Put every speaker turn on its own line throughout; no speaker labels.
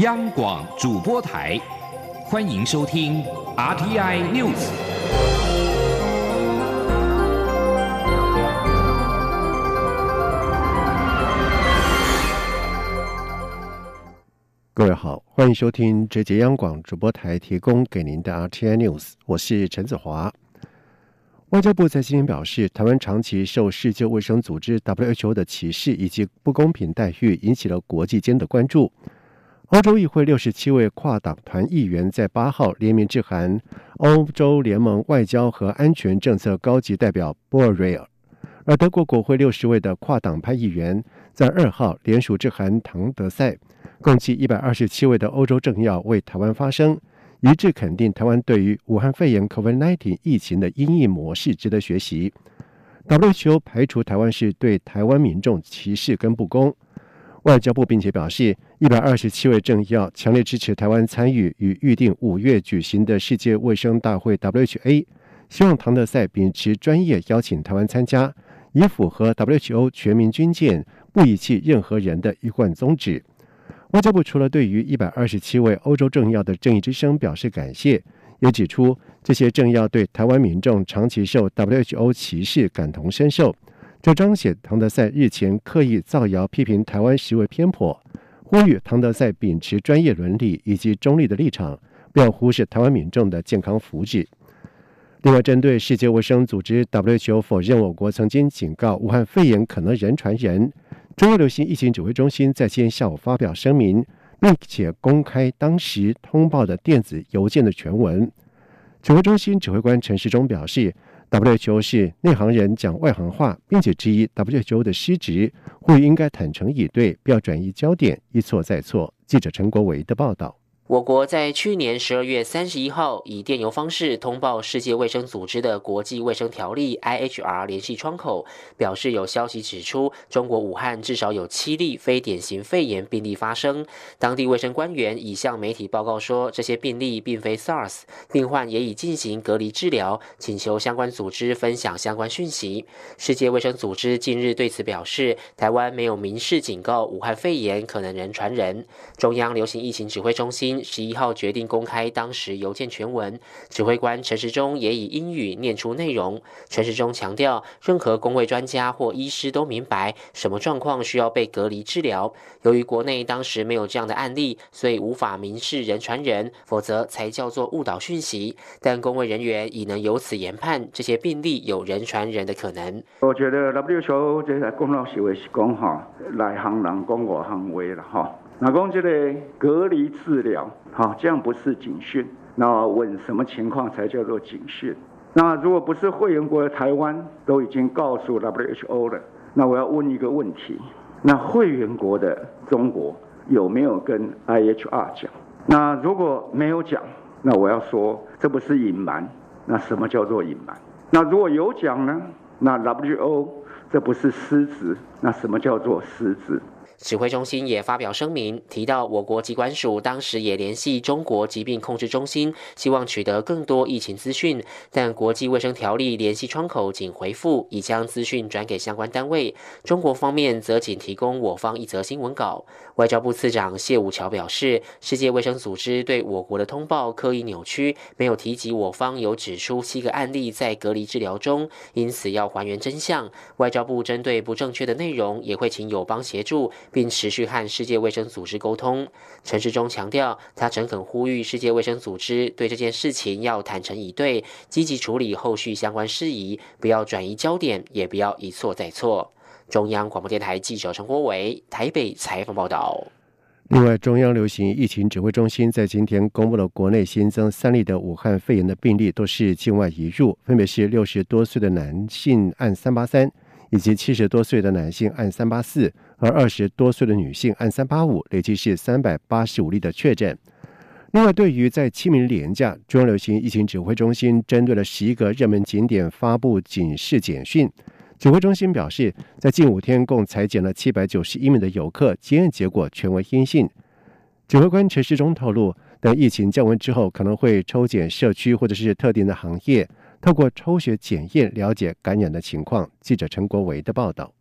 央广主播台，欢迎收听 RTI News。
各位好，欢迎收听这节央广主播台提供给您的 RTI News，我是陈子华。外交部在今天表示，台湾长期受世界卫生组织 WHO 的歧视以及不公平待遇，引起了国际间的关注。欧洲议会六十七位跨党团议员在八号联名致函欧洲联盟外交和安全政策高级代表波尔瑞尔，而德国国会六十位的跨党派议员在二号联署致函唐德赛，共计一百二十七位的欧洲政要为台湾发声，一致肯定台湾对于武汉肺炎 （COVID-19） 疫情的应应模式值得学习。WHO 排除台湾是对台湾民众歧视跟不公。外交部并且表示，一百二十七位政要强烈支持台湾参与与预定五月举行的世界卫生大会 （WHA），希望唐德赛秉持专业邀请台湾参加，以符合 WHO 全民军舰不遗弃任何人的一贯宗旨。外交部除了对于一百二十七位欧洲政要的正义之声表示感谢，也指出这些政要对台湾民众长期受 WHO 歧视感同身受。这彰显唐德赛日前刻意造谣批评台湾实为偏颇，呼吁唐德赛秉持专业伦理以及中立的立场，不要忽视台湾民众的健康福祉。另外，针对世界卫生组织 WHO 否认我国曾经警告武汉肺炎可能人传人，中央流行疫情指挥中心在今天下午发表声明，并且公开当时通报的电子邮件的全文。指挥中心指挥官陈时中表示。WHO 是内行人讲外行话，并且质疑 WHO 的失职，呼吁应该坦诚以对，不要转移焦点，一错再错。记者陈国维的报道。
我国在去年十二月三十一号以电邮方式通报世界卫生组织的国际卫生条例 （IHR） 联系窗口，表示有消息指出，中国武汉至少有七例非典型肺炎病例发生。当地卫生官员已向媒体报告说，这些病例并非 SARS，病患也已进行隔离治疗，请求相关组织分享相关讯息。世界卫生组织近日对此表示，台湾没有明示警告武汉肺炎可能人传人。中央流行疫情指挥中心。十一号决定公开当时邮件全文，指挥官陈时中也以英语念出内容。陈时中强调，任何工位专家或医师都明白什么状况需要被隔离治疗。由于国内当时没有这样的案例，所以无法明示人传人，否则才叫做误导讯息。但工位人员已能由此研判这些病例有人传人的可能。
我觉得 WHO 这个公道行为是讲哈，内行人讲外行话了哈。那讲这个隔离治疗，好，这样不是警讯。那问什么情况才叫做警讯？那如果不是会员国的台湾都已经告诉 WHO 了，那我要问一个问题：那会员国的中国有没有跟 IHR 讲？那如果没有讲，那我要说这不是隐瞒。那什么叫做隐瞒？那如果有讲呢？那 WHO 这不是失职？那什么叫做失职？
指挥中心也发表声明，提到我国疾管署当时也联系中国疾病控制中心，希望取得更多疫情资讯，但国际卫生条例联系窗口仅回复已将资讯转给相关单位，中国方面则仅提供我方一则新闻稿。外交部次长谢武桥表示，世界卫生组织对我国的通报刻意扭曲，没有提及我方有指出七个案例在隔离治疗中，因此要还原真相。外交部针对不正确的内容，也会请友邦协助。并持续和世界卫生组织沟通。陈世忠强调，他诚恳呼吁世界卫生组织对这件事情要坦诚以对，积极处理后续相关事宜，不要转移焦点，也不要一错再错。中央广播电台记者陈国伟台北采访报道。
另外，中央流行疫情指挥中心在今天公布了国内新增三例的武汉肺炎的病例，都是境外移入，分别是六十多岁的男性按三八三。以及七十多岁的男性按三八四，而二十多岁的女性按三八五，累计是三百八十五例的确诊。另外，对于在清明连假，中央流行疫情指挥中心针对了十一个热门景点发布警示简讯。指挥中心表示，在近五天共裁减了七百九十一名的游客，检验结果全为阴性。指挥官陈世忠透露，等疫情降温之后，可能会抽检社区或者是特定的行业。透过抽血检验了解感染的情况。记者陈国维的报道。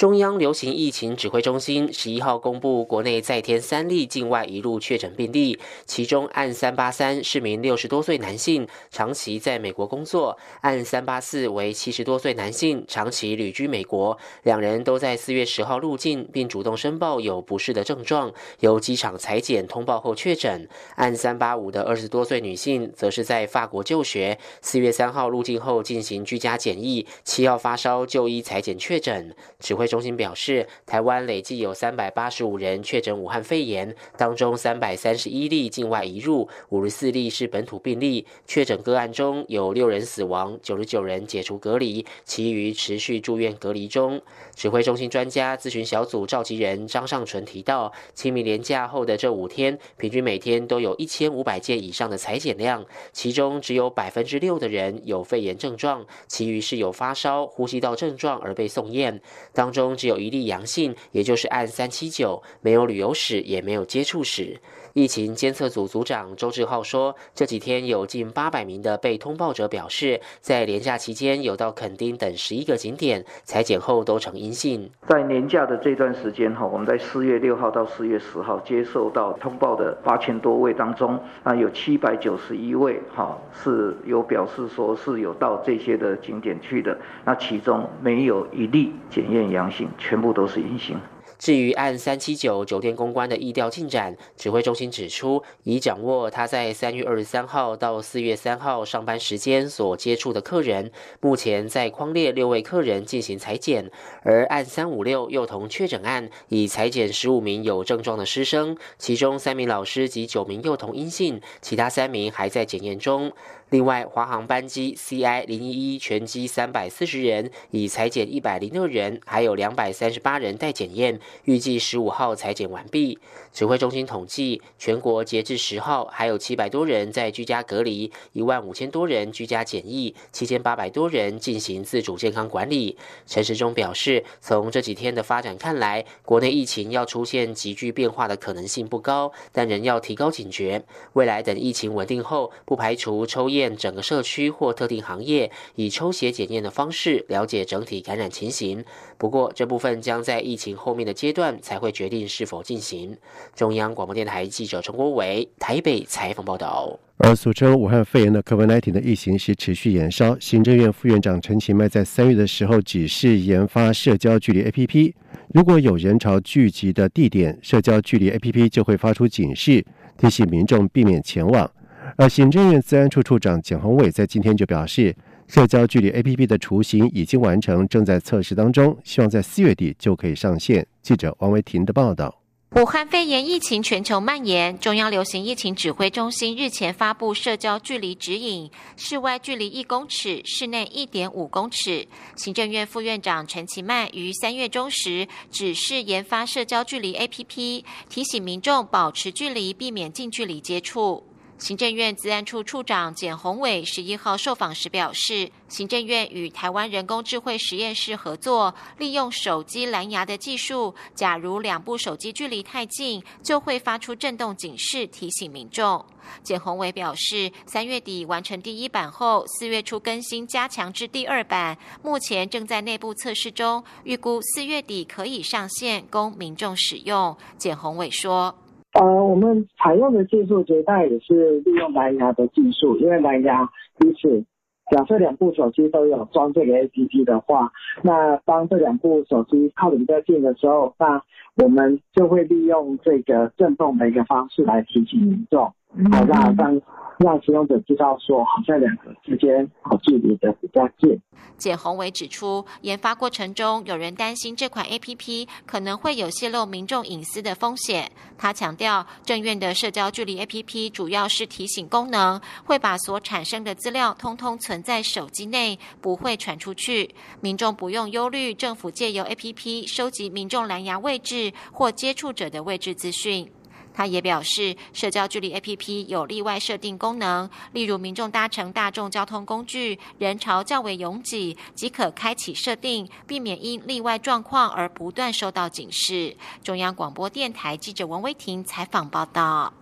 中央流行疫情指挥中心十一号公布，国内再添三例境外移入确诊病例，其中案三八三是名六十多岁男性，长期在美国工作；案三八四为七十多岁男性，长期旅居美国，两人都在四月十号入境，并主动申报有不适的症状，由机场裁剪通报后确诊。案三八五的二十多岁女性，则是在法国就学，四月三号入境后进行居家检疫，七号发烧就医裁剪确诊。指挥。中心表示，台湾累计有三百八十五人确诊武汉肺炎，当中三百三十一例境外移入，五十四例是本土病例。确诊个案中有六人死亡，九十九人解除隔离，其余持续住院隔离中。指挥中心专家咨询小组召集人张尚纯提到，清明连假后的这五天，平均每天都有一千五百件以上的裁剪量，其中只有百分之六的人有肺炎症状，其余是有发烧、呼吸道症状而被送验。当中。只有一例阳性，也就是按三七九，没有旅游史，也没有接触史。疫情监测组组长周志浩说，这几天有近八百名的被通报者表示，在年假期间有到垦丁等十一个景点裁剪后都呈阴性。
在年假的这段时间哈，我们在四月六号到四月十号接受到通报的八千多位当中，啊有七百九十一位哈是有表示说是有到这些的景点去的，那其中没有一例检验阳性，全部都是阴性。
至于按三七九酒店公关的意调进展，指挥中心指出，已掌握他在三月二十三号到四月三号上班时间所接触的客人，目前在框列六位客人进行裁剪，而按三五六幼童确诊案已裁剪十五名有症状的师生，其中三名老师及九名幼童阴性，其他三名还在检验中。另外，华航班机 CI 零一一全机三百四十人已裁减一百零六人，还有两百三十八人待检验，预计十五号裁减完毕。指挥中心统计，全国截至十号还有七百多人在居家隔离，一万五千多人居家检疫，七千八百多人进行自主健康管理。陈时中表示，从这几天的发展看来，国内疫情要出现急剧变化的可能性不高，但仍要提高警觉。未来等疫情稳定后，不排除抽验。整个社区或特定行业以抽血检验的方式了解整体感染情形。不过，这部分将在疫情后面的阶段才会决定是否进行。中央广播电台记者陈国伟台北采访报道。
而俗称武汉肺炎的 COVID-19 的疫情是持续延烧。行政院副院长陈其迈在三月的时候指示研发社交距离 APP，如果有人潮聚集的地点，社交距离 APP 就会发出警示，提醒民众避免前往。而行政院治安处处长简宏伟在今天就表示，社交距离 APP 的雏形已经完成，正在测试当中，希望在四月底就可以上线。记者王维婷的报道。
武汉肺炎疫情全球蔓延，中央流行疫情指挥中心日前发布社交距离指引：室外距离一公尺，室内一点五公尺。行政院副院长陈其迈于三月中时指示研发社交距离 APP，提醒民众保持距离，避免近距离接触。行政院资安处处长简宏伟十一号受访时表示，行政院与台湾人工智慧实验室合作，利用手机蓝牙的技术，假如两部手机距离太近，就会发出震动警示，提醒民众。简宏伟表示，三月底完成第一版后，四月初更新加强至第二版，目前正在内部测试中，预估四月底可以上线供民众使用。简宏伟说。
呃，我们采用的技术绝大也是利用蓝牙的技术，因为蓝牙彼此，假设两部手机都有装这个 APP 的话，那当这两部手机靠得比较近的时候，那我们就会利用这个震动的一个方式来提醒民众。好，那让让使用者知道说，好像两个之间好距离的比较近。
简宏伟指出，研发过程中有人担心这款 A P P 可能会有泄露民众隐私的风险。他强调，正院的社交距离 A P P 主要是提醒功能，会把所产生的资料通通存在手机内，不会传出去。民众不用忧虑，政府借由 A P P 收集民众蓝牙位置或接触者的位置资讯。他也表示，社交距离 APP 有例外设定功能，例如民众搭乘大众交通工具，人潮较为拥挤，即可开启设定，避免因例外状况而不断收到警示。中央广播电台记者王威婷采访报道。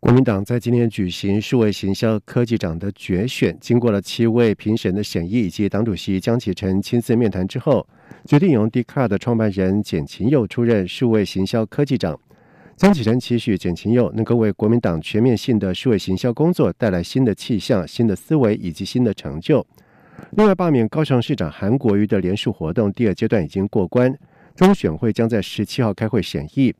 国民党在今天举行数位行销科技长的决选，经过了七位评审的审议以及党主席江启臣亲自面谈之后，决定由 d c a r 的创办人简勤佑出任数位行销科技长。江启臣期许简勤佑能够为国民党全面性的数位行销工作带来新的气象、新的思维以及新的成就。另外，罢免高雄市长韩国瑜的联署活动第二阶段已经过关，中选会将在十七号开会审议。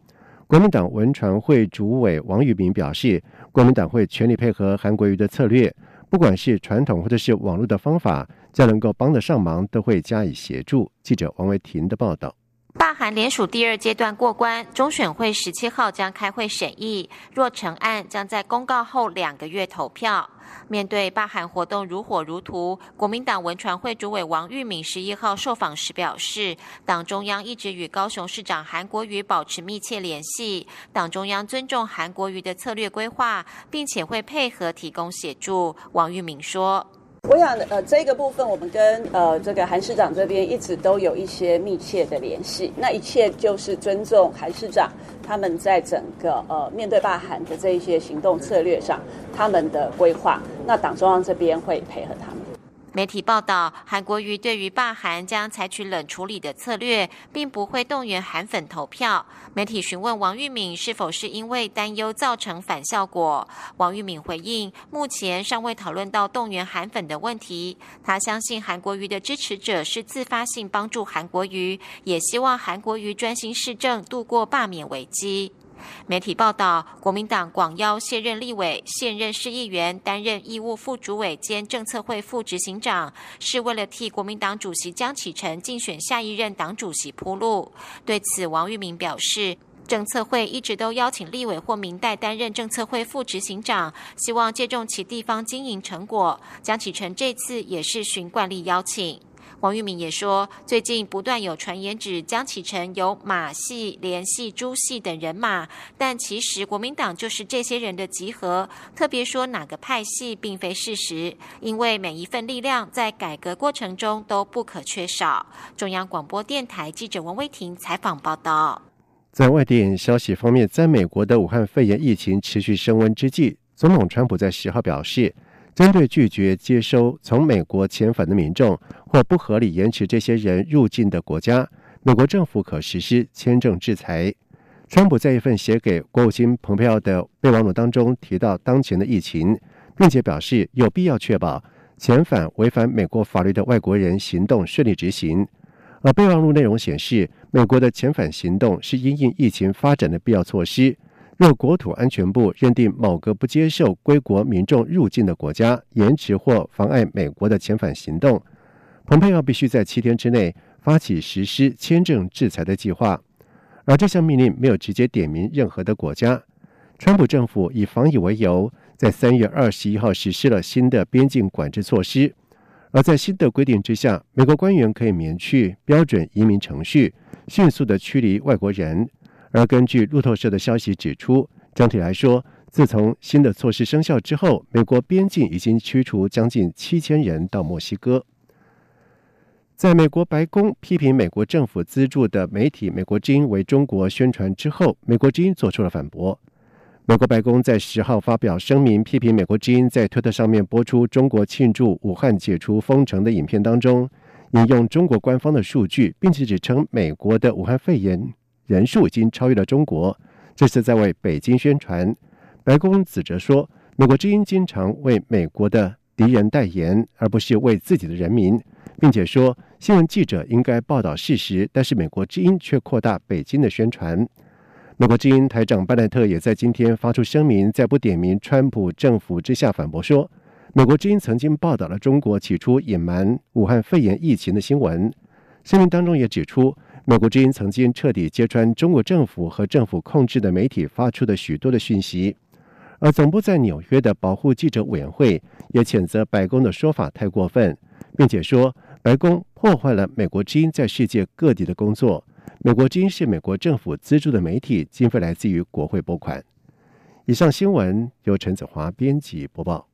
国民党文传会主委王玉明表示，国民党会全力配合韩国瑜的策略，不管是传统或者是网络的方法，在能够帮得上忙，都会加以协助。记者王维婷的报道。
罢韩联署第二阶段过关，中选会十七号将开会审议，若成案，将在公告后两个月投票。面对罢韩活动如火如荼，国民党文传会主委王玉敏十一号受访时表示，党中央一直与高雄市长韩国瑜保持密切联系，党中央尊重韩国瑜的策略规划，并且会配合提供协助。王玉敏说。
我想，呃，这个部分我们跟呃这个韩市长这边一直都有一些密切的联系。那一切就是尊重韩市长他们在整个呃面对罢韩的这一些行动策略上他们的规划。那党中央这边会配合他们。
媒体报道，韩国瑜对于罢韩将采取冷处理的策略，并不会动员韩粉投票。媒体询问王玉敏是否是因为担忧造成反效果，王玉敏回应，目前尚未讨论到动员韩粉的问题。他相信韩国瑜的支持者是自发性帮助韩国瑜，也希望韩国瑜专心市政，度过罢免危机。媒体报道，国民党广邀现任立委、现任市议员担任义务副主委兼政策会副执行长，是为了替国民党主席江启臣竞选下一任党主席铺路。对此，王玉明表示，政策会一直都邀请立委或明代担任政策会副执行长，希望借重其地方经营成果。江启臣这次也是循惯例邀请。王玉敏也说，最近不断有传言指江启臣有马系、联系朱系等人马，但其实国民党就是这些人的集合。特别说哪个派系，并非事实，因为每一份力量在改革过程中都不可缺少。中央广播电台记者王威婷采访报道。
在外电消息方面，在美国的武汉肺炎疫情持续升温之际，总统川普在十号表示。针对拒绝接收从美国遣返的民众或不合理延迟这些人入境的国家，美国政府可实施签证制裁。川普在一份写给国务卿蓬佩奥的备忘录当中提到当前的疫情，并且表示有必要确保遣返违反美国法律的外国人行动顺利执行。而备忘录内容显示，美国的遣返行动是因应疫情发展的必要措施。若国土安全部认定某个不接受归国民众入境的国家延迟或妨碍美国的遣返行动，蓬佩奥必须在七天之内发起实施签证制裁的计划。而这项命令没有直接点名任何的国家。川普政府以防疫为由，在三月二十一号实施了新的边境管制措施。而在新的规定之下，美国官员可以免去标准移民程序，迅速的驱离外国人。而根据路透社的消息指出，整体来说，自从新的措施生效之后，美国边境已经驱除将近七千人到墨西哥。在美国白宫批评美国政府资助的媒体《美国之音》为中国宣传之后，《美国之音》做出了反驳。美国白宫在十号发表声明，批评《美国之音》在推特上面播出中国庆祝武汉解除封城的影片当中，引用中国官方的数据，并且指称美国的武汉肺炎。人数已经超越了中国，这是在为北京宣传。白宫指责说，美国之音经常为美国的敌人代言，而不是为自己的人民，并且说新闻记者应该报道事实，但是美国之音却扩大北京的宣传。美国之音台长巴奈特也在今天发出声明，在不点名川普政府之下反驳说，美国之音曾经报道了中国起初隐瞒武汉肺炎疫情的新闻。声明当中也指出。美国之音曾经彻底揭穿中国政府和政府控制的媒体发出的许多的讯息，而总部在纽约的保护记者委员会也谴责白宫的说法太过分，并且说白宫破坏了美国之音在世界各地的工作。美国之音是美国政府资助的媒体，经费来自于国会拨款。以上新闻由陈子华编辑播报。